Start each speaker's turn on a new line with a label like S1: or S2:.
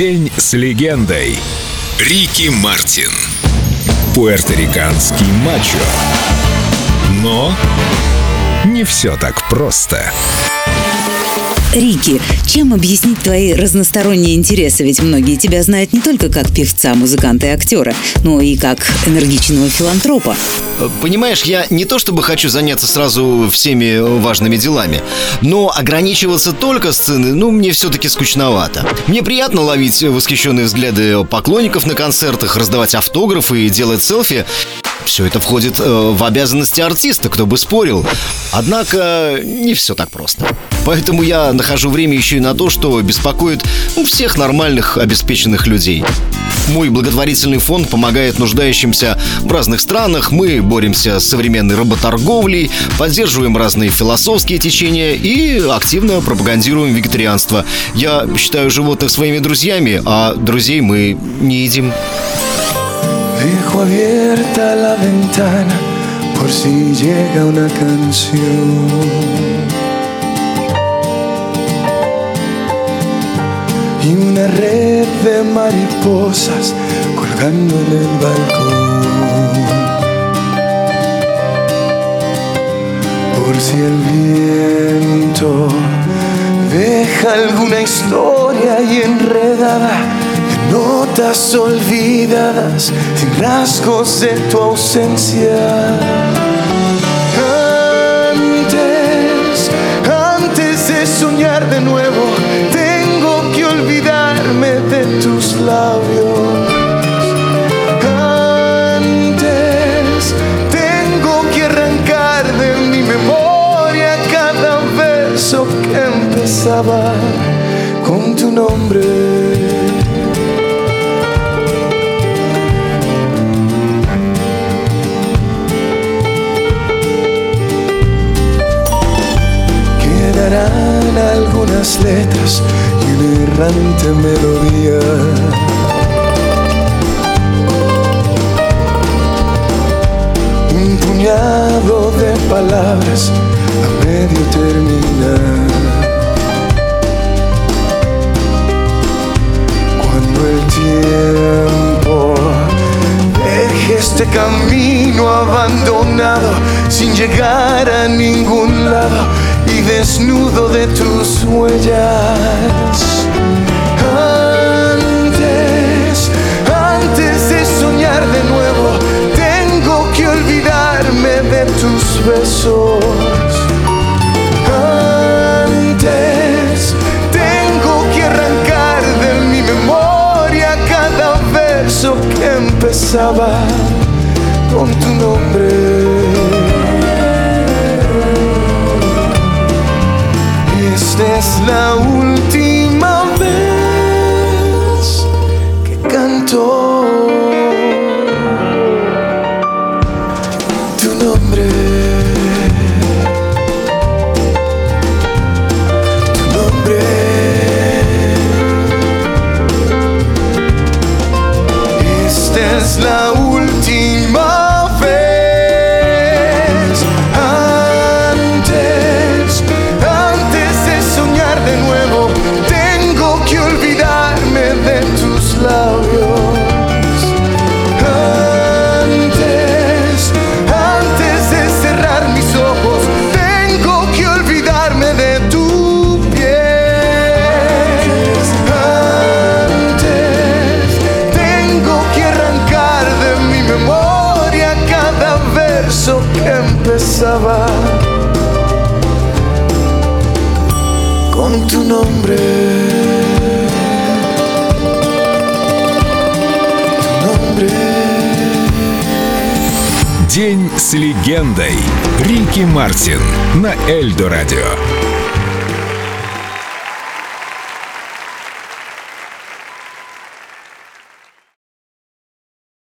S1: День с легендой. Рики Мартин. Пуэрториканский мачо. Но не все так просто.
S2: Рики, чем объяснить твои разносторонние интересы? Ведь многие тебя знают не только как певца, музыканта и актера, но и как энергичного филантропа.
S3: Понимаешь, я не то чтобы хочу заняться сразу всеми важными делами, но ограничиваться только сцены, ну, мне все-таки скучновато. Мне приятно ловить восхищенные взгляды поклонников на концертах, раздавать автографы и делать селфи. Все это входит э, в обязанности артиста, кто бы спорил. Однако не все так просто. Поэтому я нахожу время еще и на то, что беспокоит ну, всех нормальных, обеспеченных людей. Мой благотворительный фонд помогает нуждающимся в разных странах. Мы боремся с современной работорговлей, поддерживаем разные философские течения и активно пропагандируем вегетарианство. Я считаю животных своими друзьями, а друзей мы не едим.
S4: Dejo abierta la ventana por si llega una canción. Y una red de mariposas colgando en el balcón. Por si el viento deja alguna historia y enredada notas olvidadas, sin rasgos de tu ausencia. Antes, antes de soñar de nuevo, tengo que olvidarme de tus labios. Antes, tengo que arrancar de mi memoria cada verso que empezaba con tu nombre. Letras y una errante melodía. Un puñado de palabras a medio terminar. Cuando el tiempo deje este camino abandonado sin llegar a ningún lado y desnudo de tus besos. Antes, tengo que arrancar de mi memoria cada verso que empezaba con tu nombre. es la última vez que canto con tu nombre. Tu nombre.
S1: День с легендой. Рики Мартин на Эльдо радио.